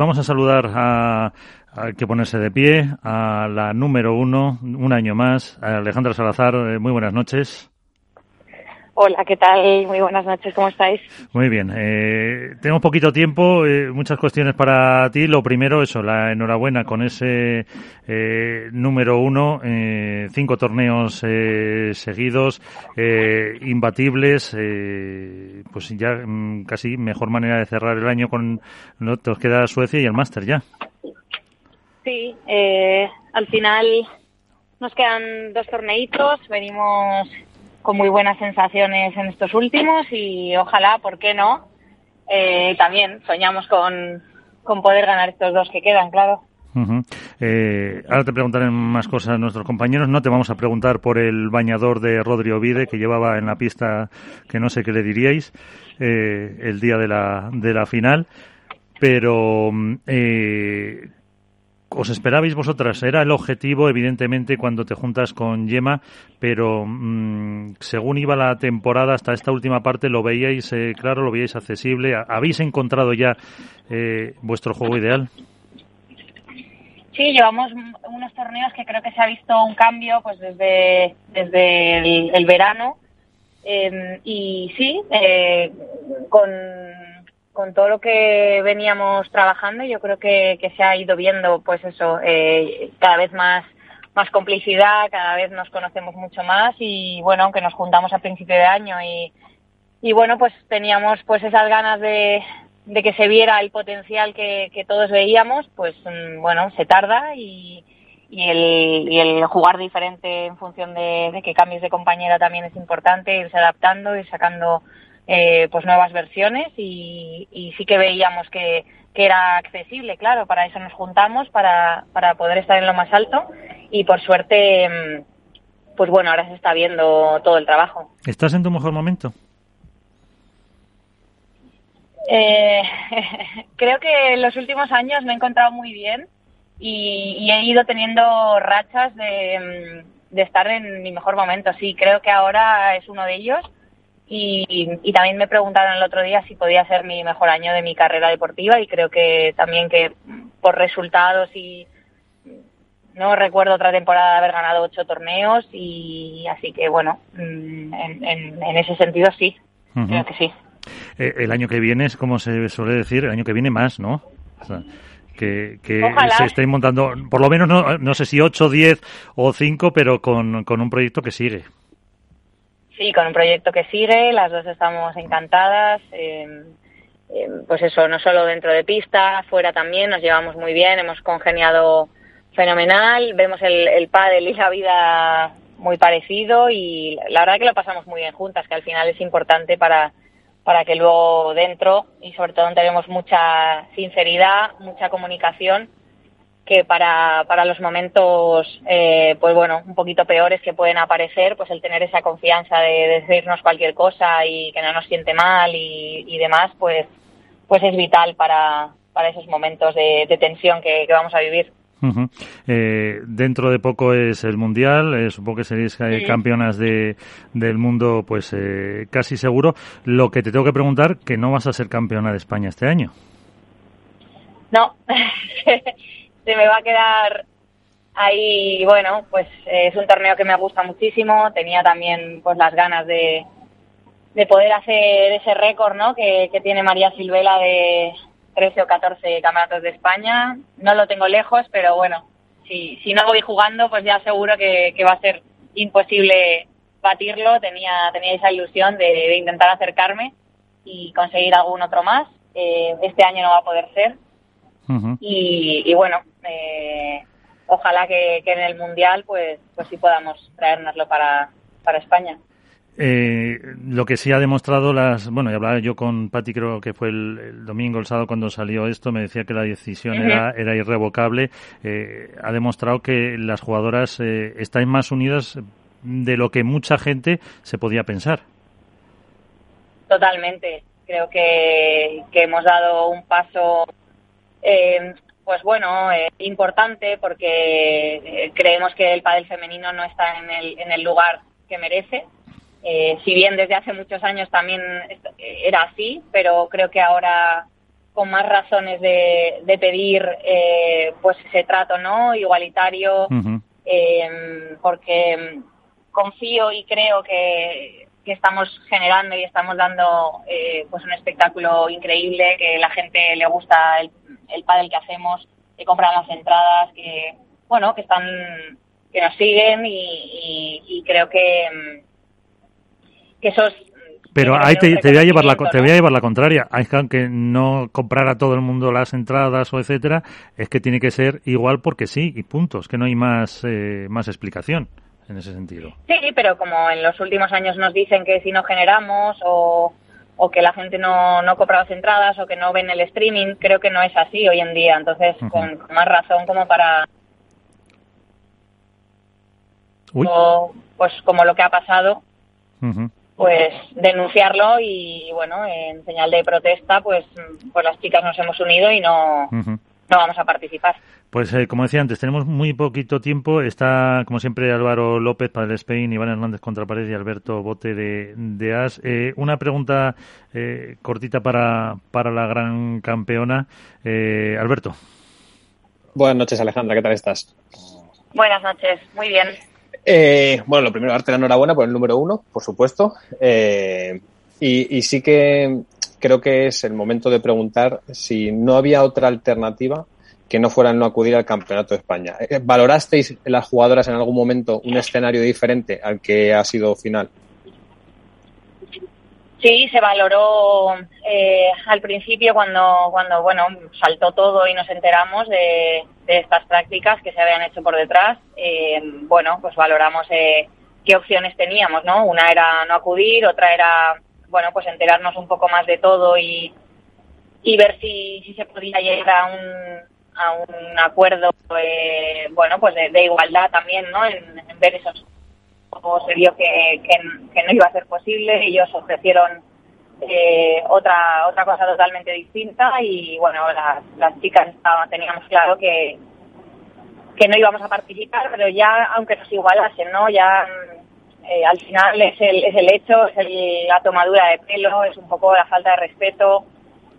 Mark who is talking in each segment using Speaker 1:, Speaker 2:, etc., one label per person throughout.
Speaker 1: Vamos a saludar a, que ponerse de pie a la número uno, un año más, Alejandra Salazar. Eh, muy buenas noches.
Speaker 2: Hola, ¿qué tal? Muy buenas noches, ¿cómo estáis?
Speaker 1: Muy bien. Eh, tenemos poquito tiempo, eh, muchas cuestiones para ti. Lo primero, eso, la enhorabuena con ese eh, número uno, eh, cinco torneos eh, seguidos, imbatibles, pues ya mm, casi mejor manera de cerrar el año con, no, te queda Suecia y el Máster ya.
Speaker 2: Sí, al final nos quedan dos torneitos, venimos con muy buenas sensaciones en estos últimos y ojalá, ¿por qué no? Eh, también soñamos con, con poder ganar estos dos que quedan, claro.
Speaker 1: eh, ahora te preguntaré más cosas nuestros compañeros. No te vamos a preguntar por el bañador de Rodri Ovide que llevaba en la pista, que no sé qué le diríais, eh, el día de la, de la final. Pero eh, os esperabais vosotras, era el objetivo, evidentemente, cuando te juntas con Yema, pero mmm, según iba la temporada hasta esta última parte, lo veíais eh, claro, lo veíais accesible. ¿Habéis encontrado ya eh, vuestro juego ideal?
Speaker 2: Sí, llevamos unos torneos que creo que se ha visto un cambio pues desde, desde el, verano. Eh, y sí, eh, con con todo lo que veníamos trabajando, yo creo que, se ha ido viendo, pues eso, eh, cada vez más, más complicidad, cada vez nos conocemos mucho más y bueno, aunque nos juntamos a principio de año y, y bueno, pues teníamos pues esas ganas de, de que se viera el potencial que, que todos veíamos, pues mm, bueno, se tarda y, y el, y el jugar diferente en función de, de que cambies de compañera también es importante, irse adaptando, ir sacando eh, pues nuevas versiones y, y sí que veíamos que, que, era accesible, claro, para eso nos juntamos, para, para poder estar en lo más alto y por suerte, mm, pues bueno, ahora se está viendo todo el trabajo.
Speaker 1: ¿Estás en tu mejor momento?
Speaker 2: Eh, creo que en los últimos años me he encontrado muy bien y, y he ido teniendo rachas de, mm, de estar en mi mejor momento. Sí, creo que ahora es uno de ellos y, y, también me preguntaron el otro día si podía ser mi mejor año de mi carrera deportiva y creo que también que por resultados y no recuerdo otra temporada de haber ganado ocho torneos y así que bueno, mm, en, en, en ese sentido sí, uh -huh. creo que sí.
Speaker 1: Eh, el año que viene es como se suele decir, el año que viene más, ¿no? O sea, que, que se estén montando, por lo menos no, no sé si ocho, diez o cinco, pero con, con un proyecto que sigue.
Speaker 2: Sí, con un proyecto que sigue, las dos estamos encantadas. Eh, eh, pues eso, no solo dentro de pista, fuera también, nos llevamos muy bien, hemos congeniado fenomenal, vemos el, el pádel y la vida muy parecido y la verdad que lo pasamos muy bien juntas, que al final es importante para, para que luego dentro y sobre todo tenemos mucha sinceridad, mucha comunicación que para, para los momentos, eh, pues bueno, un poquito peores que pueden aparecer, pues el tener esa confianza de decirnos cualquier cosa y que no nos siente mal y, y demás, pues, pues es vital para, para esos momentos de, de tensión que, que, vamos a vivir.
Speaker 1: Uh -huh. eh, dentro de poco es el mundial, eh, supongo que seréis eh, sí. campeonas de, del mundo, pues eh, casi seguro. Lo que te tengo que preguntar, que no vas a ser campeona de España este año.
Speaker 2: No, se me va a quedar ahí, bueno, pues eh, es un torneo que me gusta muchísimo, tenía también pues las ganas de, de poder hacer ese récord, ¿no? Que, que tiene María Silvela de 13 o 14 campeonatos de España, no lo tengo lejos, pero bueno, si, si no voy jugando, pues ya seguro que, que va a ser imposible batirlo, tenía, tenía esa ilusión de, de intentar acercarme y conseguir algún otro más, eh, este año no va a poder ser, Uh -huh. y, y, bueno, eh, ojalá que, que, en el Mundial pues, pues sí podamos traérnoslo para, para España.
Speaker 1: Eh, lo que sí ha demostrado las, bueno, y hablaba yo con Patti, creo que fue el, el, domingo, el sábado cuando salió esto, me decía que la decisión uh -huh. era, era irrevocable. Eh, ha demostrado que las jugadoras eh, están más unidas de lo que mucha gente se podía pensar.
Speaker 2: Totalmente. Creo que, que hemos dado un paso eh, pues bueno, eh, importante porque eh, creemos que el pádel femenino no está en el, en el lugar que merece. Eh, si bien desde hace muchos años también era así, pero creo que ahora con más razones de, de pedir eh, pues ese trato no igualitario eh, porque confío y creo que, que, estamos generando y estamos dando eh, pues un espectáculo increíble que la gente le gusta el, el pádel que hacemos que compran las entradas que bueno que están que nos siguen y, y, y creo que que eso es
Speaker 1: pero ahí te, te, voy a llevar la, te voy a llevar la contraria. Hay que no comprar a todo el mundo las entradas o etcétera, es que tiene que ser igual porque sí y puntos, que no hay más, eh, más explicación en ese sentido.
Speaker 2: Sí, pero como en los últimos años nos dicen que si no generamos o, o que la gente no, no compra las entradas o que no ven el streaming, creo que no es así hoy en día. Entonces, uh -huh. con, más razón como para... O, pues como lo que ha pasado. Uh -huh pues denunciarlo y bueno en señal de protesta pues pues las chicas nos hemos unido y no uh -huh. No vamos a participar.
Speaker 1: Pues eh, como decía antes tenemos muy poquito tiempo. Está como siempre Álvaro López para el Spain Iván Hernández contra Pared y Alberto Bote de, de As. Eh, una pregunta eh, cortita para para la gran campeona. Eh, Alberto.
Speaker 3: Buenas noches Alejandra. Qué tal estás
Speaker 2: buenas noches. Muy bien.
Speaker 3: Eh, bueno, lo primero, darte la enhorabuena por el número uno, por supuesto. Eh, y, y, sí que creo que es el momento de preguntar si no había otra alternativa que no fuera el no acudir al Campeonato de España. Eh, ¿Valorasteis las jugadoras en algún momento un escenario diferente al que ha sido final?
Speaker 2: Sí, se valoró eh, al principio cuando, cuando bueno saltó todo y nos enteramos de, de estas prácticas que se habían hecho por detrás. Eh, bueno, pues valoramos eh, qué opciones teníamos, ¿no? Una era no acudir, otra era bueno pues enterarnos un poco más de todo y, y ver si, si se podía llegar a un, a un acuerdo, eh, bueno pues de, igualdad también, ¿no? En, ver esos como se vio que, que, no iba a ser posible, ellos ofrecieron eh, otra otra cosa totalmente distinta y bueno, las, las chicas teníamos claro que, que no íbamos a participar, pero ya aunque nos igualasen, ¿no? Ya eh, al final es el, es el hecho, es la tomadura de pelo, es un poco la falta de respeto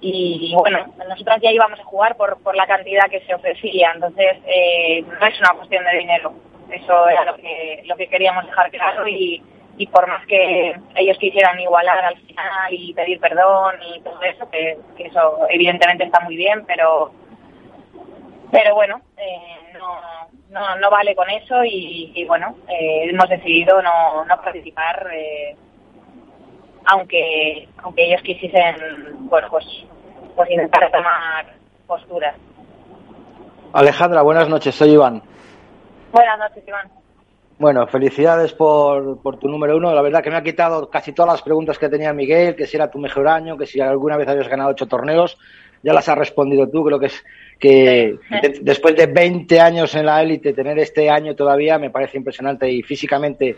Speaker 2: y, y, bueno, nosotras ya íbamos a jugar por, por la cantidad que se ofrecía, entonces eh, no es una cuestión de dinero eso era lo que, lo que queríamos dejar claro y, y por más que ellos quisieran igualar al final y pedir perdón y todo eso, que, que eso evidentemente está muy bien, pero pero bueno, eh, no, no, no vale con eso y, y bueno, eh, hemos decidido no, no participar, eh, aunque aunque ellos quisiesen, bueno, pues, pues intentar tomar posturas.
Speaker 4: Alejandra, buenas noches, soy Iván.
Speaker 2: Buenas noches, Iván.
Speaker 4: Bueno, felicidades por, por, tu número uno. La verdad que me ha quitado casi todas las preguntas que tenía Miguel, que si era tu mejor año, que si alguna vez habías ganado ocho torneos. Ya las has respondido tú. Creo que es que sí. de, después de 20 años en la élite, tener este año todavía me parece impresionante y físicamente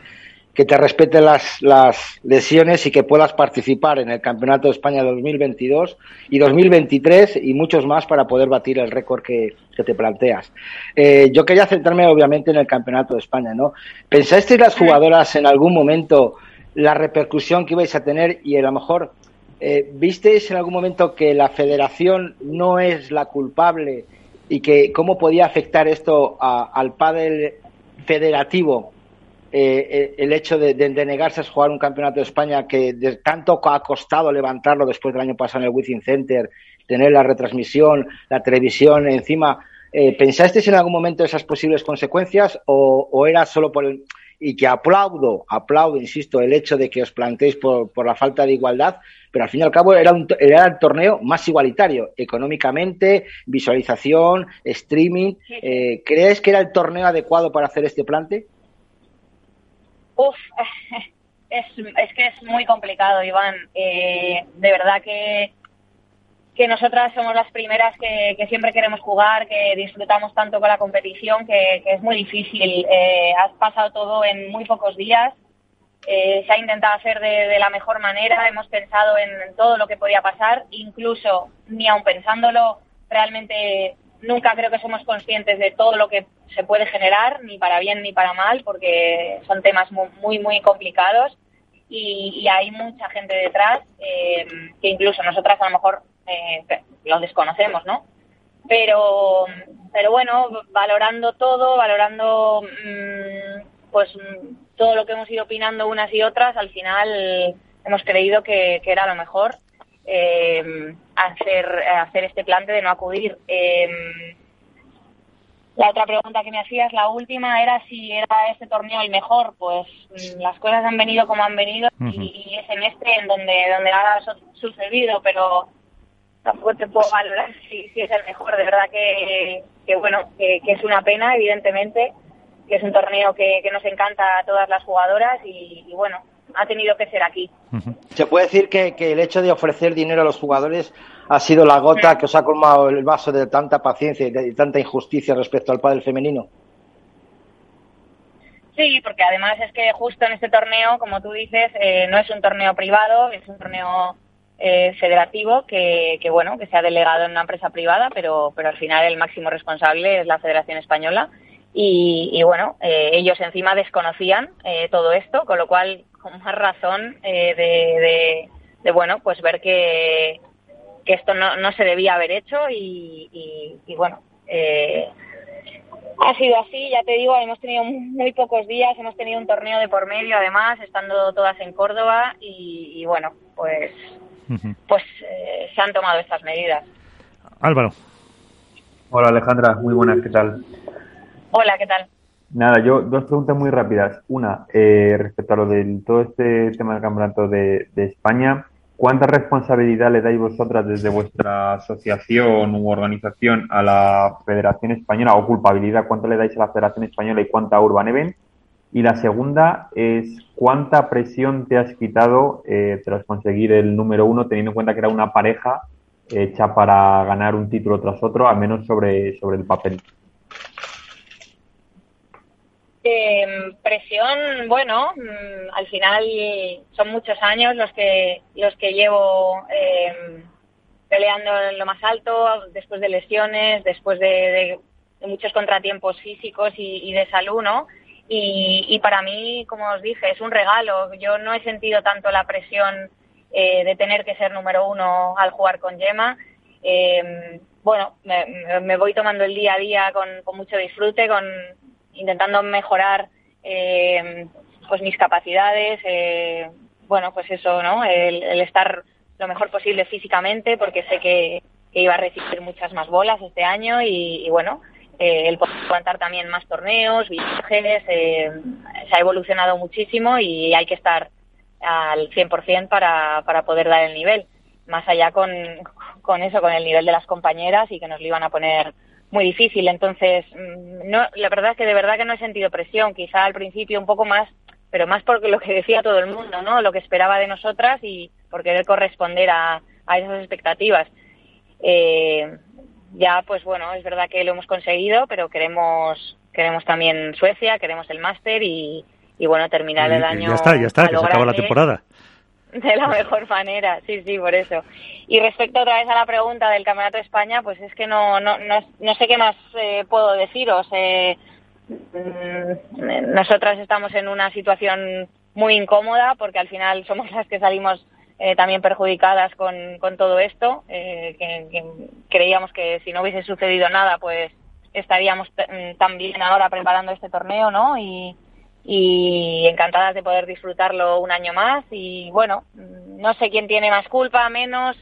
Speaker 4: que te respeten las, las lesiones y que puedas participar en el Campeonato de España 2022 y 2023 y muchos más para poder batir el récord que, que te planteas. Eh, yo quería centrarme obviamente en el Campeonato de España, ¿no? ¿Pensasteis las jugadoras en algún momento la repercusión que ibais a tener y a lo mejor eh, visteis en algún momento que la federación no es la culpable y que cómo podía afectar esto al pádel federativo eh, el hecho de, de, de, negarse a jugar un campeonato de España que de, tanto ha costado levantarlo después del año pasado en el Wizzing Center, tener la retransmisión, la televisión encima. Eh, ¿Pensasteis en algún momento esas posibles consecuencias o, o era solo por el, y que aplaudo, aplaudo, insisto, el hecho de que os planteéis por, por, la falta de igualdad, pero al fin y al cabo era, un, era el torneo más igualitario, económicamente, visualización, streaming. Eh, ¿Crees que era el torneo adecuado para hacer este plante?
Speaker 2: Uf, es, es que es muy complicado, Iván. Eh, de verdad que, que nosotras somos las primeras que, siempre queremos jugar, que disfrutamos tanto con la competición, que, es muy difícil. Eh, has pasado todo en muy pocos días. Eh, se ha intentado hacer de, la mejor manera, hemos pensado en, todo lo que podía pasar, incluso ni aun pensándolo realmente nunca creo que somos conscientes de todo lo que se puede generar, ni para bien ni para mal, porque son temas muy, muy, muy complicados y, y, hay mucha gente detrás eh, que incluso nosotras a lo mejor eh, lo desconocemos, ¿no? Pero, pero bueno, valorando todo, valorando mm, pues todo lo que hemos ido opinando unas y otras, al final hemos creído que, era lo mejor eh, hacer, hacer este plante de no acudir. Eh, la otra pregunta que me hacías, la última, era si era este torneo el mejor. Pues mm, las cosas han venido como han venido y, es en este en donde, donde ha sucedido, pero tampoco te puedo valorar si, si es el mejor. De verdad que, que bueno, que, es una pena, evidentemente, que es un torneo que, que nos encanta a todas las jugadoras y, bueno, ha tenido que ser aquí.
Speaker 4: Se puede decir que, que el hecho de ofrecer dinero a los jugadores ha sido la gota que os ha colmado el vaso de tanta paciencia y de tanta injusticia respecto al pádel femenino.
Speaker 2: Sí, porque además es que justo en este torneo, como tú dices, eh, no es un torneo privado, es un torneo eh, federativo que, bueno, que se ha delegado en una empresa privada, pero, pero al final el máximo responsable es la Federación Española. Y, bueno, eh, ellos encima desconocían todo esto, con lo cual, con más razón de, de, bueno, pues ver que, que esto no, no se debía haber hecho y, bueno, eh, ha sido así, ya te digo, hemos tenido muy pocos días, hemos tenido un torneo de por medio además, estando todas en Córdoba y, bueno, pues, pues eh, se han tomado estas medidas.
Speaker 1: Álvaro.
Speaker 5: Hola Alejandra, muy buenas, ¿qué tal?
Speaker 2: Hola, ¿qué tal?
Speaker 5: Nada, yo dos preguntas muy rápidas. Una, eh, respecto a lo del todo este tema del campeonato de, de España, ¿Cuánta responsabilidad le dais vosotras desde vuestra asociación u organización a la Federación Española o culpabilidad? ¿Cuánto le dais a la Federación Española y cuánta a Urban Event? Y la segunda es cuánta presión te has quitado eh, tras conseguir el número uno, teniendo en cuenta que era una pareja hecha para ganar un título tras otro, al menos sobre, sobre el papel.
Speaker 2: Eh, presión, bueno, mm, al final son muchos años los que los que llevo eh, peleando en lo más alto, después de lesiones, después de, muchos contratiempos físicos y, de salud, ¿no? Y, para mí, como os dije, es un regalo. Yo no he sentido tanto la presión eh, de tener que ser número uno al jugar con Yema. Eh, bueno, me, voy tomando el día a día con, con mucho disfrute, con, intentando mejorar eh, pues mis capacidades, eh, bueno, pues eso, ¿no? El, estar lo mejor posible físicamente, porque sé que, iba a recibir muchas más bolas este año y, bueno, eh, el poder aguantar también más torneos, viajes, se ha evolucionado muchísimo y hay que estar al 100% para, para poder dar el nivel. Más allá con, con eso, con el nivel de las compañeras y que nos lo iban a poner muy difícil. Entonces, mm, no, la verdad es que de verdad que no he sentido presión, quizá al principio un poco más, pero más porque lo que decía todo el mundo, ¿no? Lo que esperaba de nosotras y por querer corresponder a, a esas expectativas. Eh, ya, pues bueno, es verdad que lo hemos conseguido, pero queremos queremos también Suecia, queremos el máster y, y bueno, terminar el año.
Speaker 1: Ya está, ya está, que se acaba la temporada.
Speaker 2: de la mejor manera, sí, sí, por eso. Y respecto otra vez a la pregunta del Campeonato de España, pues es que no, no, no, sé qué más eh, puedo deciros. Eh, mm, nosotras estamos en una situación muy incómoda porque al final somos las que salimos eh, también perjudicadas con, con todo esto. que, creíamos que si no hubiese sucedido nada, pues estaríamos también ahora preparando este torneo, ¿no? Y, y encantadas de poder disfrutarlo un año más y bueno, no sé quién tiene más culpa, menos,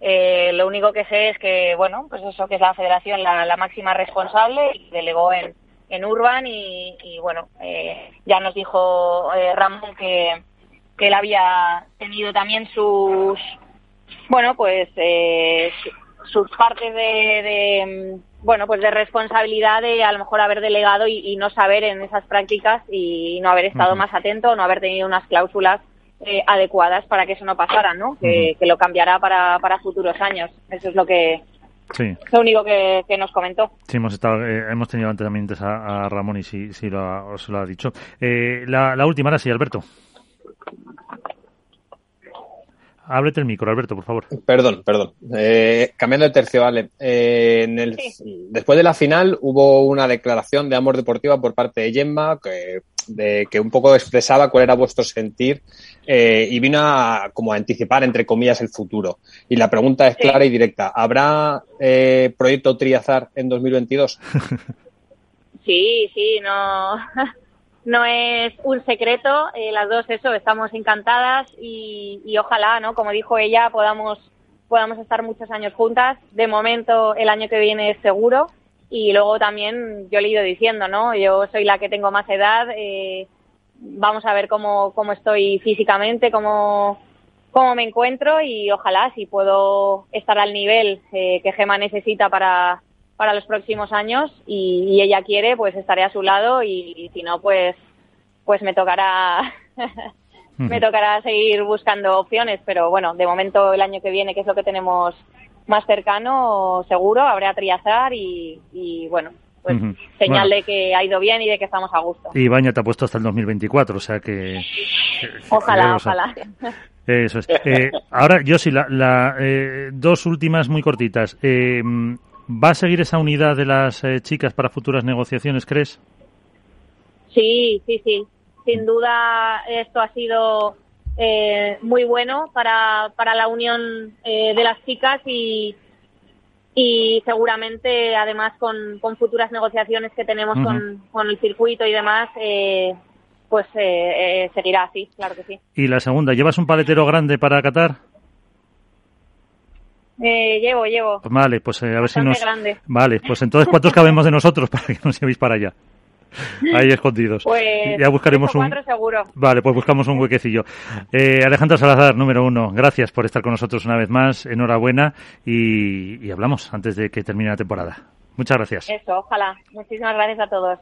Speaker 2: eh, lo único que sé es que, bueno, pues eso que es la federación la, máxima responsable y delegó en, en Urban y, bueno, eh, ya nos dijo eh, Ramón que, que él había tenido también sus, bueno, pues sus partes de bueno, pues de responsabilidad de a lo mejor haber delegado y, no saber en esas prácticas y no haber estado más atento, no haber tenido unas cláusulas eh, adecuadas para que eso no pasara, ¿no? Que, lo cambiará para, para futuros años. Eso es lo que Sí. Lo único que, nos comentó.
Speaker 1: Sí, hemos estado, eh, hemos tenido antes también a, Ramón y sí, sí lo os lo ha dicho. Eh, la, la última, ahora sí, Alberto. Ábrete el micro, Alberto, por favor.
Speaker 3: Perdón, perdón. Eh, cambiando de tercio, vale. Eh, en el, Después de la final hubo una declaración de amor deportiva por parte de Gemma, que de que un poco expresaba cuál era vuestro sentir eh, y vino a como a anticipar entre comillas el futuro. Y la pregunta es clara y directa. ¿Habrá eh, proyecto Triazar en 2022?
Speaker 2: Sí, sí, no, no es un secreto. Eh, las dos, eso, estamos encantadas y, y ojalá, ¿no? Como dijo ella, podamos podamos estar muchos años juntas. De momento, el año que viene es seguro. Y luego también, yo le he ido diciendo, ¿no? Yo soy la que tengo más edad. Eh, vamos a ver cómo, cómo estoy físicamente, cómo, cómo me encuentro y ojalá si puedo estar al nivel eh, que Gema necesita para, para los próximos años y, y, ella quiere, pues estaré a su lado y, y si no, pues, pues me tocará me tocará seguir buscando opciones, pero bueno, de momento el año que viene, que es lo que tenemos más cercano, seguro, habrá triazar y, y bueno, pues señal bueno. de que ha ido bien y de que estamos a gusto.
Speaker 1: Y Baña te ha puesto hasta el 2024, o sea que...
Speaker 2: Ojalá, ojalá.
Speaker 1: Eso es. Eh, ahora, yo sí, la, la eh, dos últimas muy cortitas. Eh, ¿Va a seguir esa unidad de las eh, chicas para futuras negociaciones, crees?
Speaker 2: Sí, sí, sí sin duda esto ha sido eh, muy bueno para, para la unión eh, de las chicas y, y seguramente además con, con futuras negociaciones que tenemos uh -huh. con, con, el circuito y demás, eh, pues seguirá así, claro que sí.
Speaker 1: Y la segunda, ¿llevas un paletero grande para Qatar?
Speaker 2: Eh, llevo, llevo.
Speaker 1: Pues vale, pues a ver si nos.
Speaker 2: Grande.
Speaker 1: Vale, pues entonces, ¿cuántos cabemos de nosotros para que nos llevéis para allá? Ahí escondidos.
Speaker 2: Pues
Speaker 1: ya buscaremos un.
Speaker 2: Seguro.
Speaker 1: Vale, pues buscamos un huequecillo. Eh, Alejandra Salazar, número uno. Gracias por estar con nosotros una vez más. Enhorabuena y, y hablamos antes de que termine la temporada. Muchas gracias.
Speaker 2: Eso, ojalá. Muchísimas gracias a todos.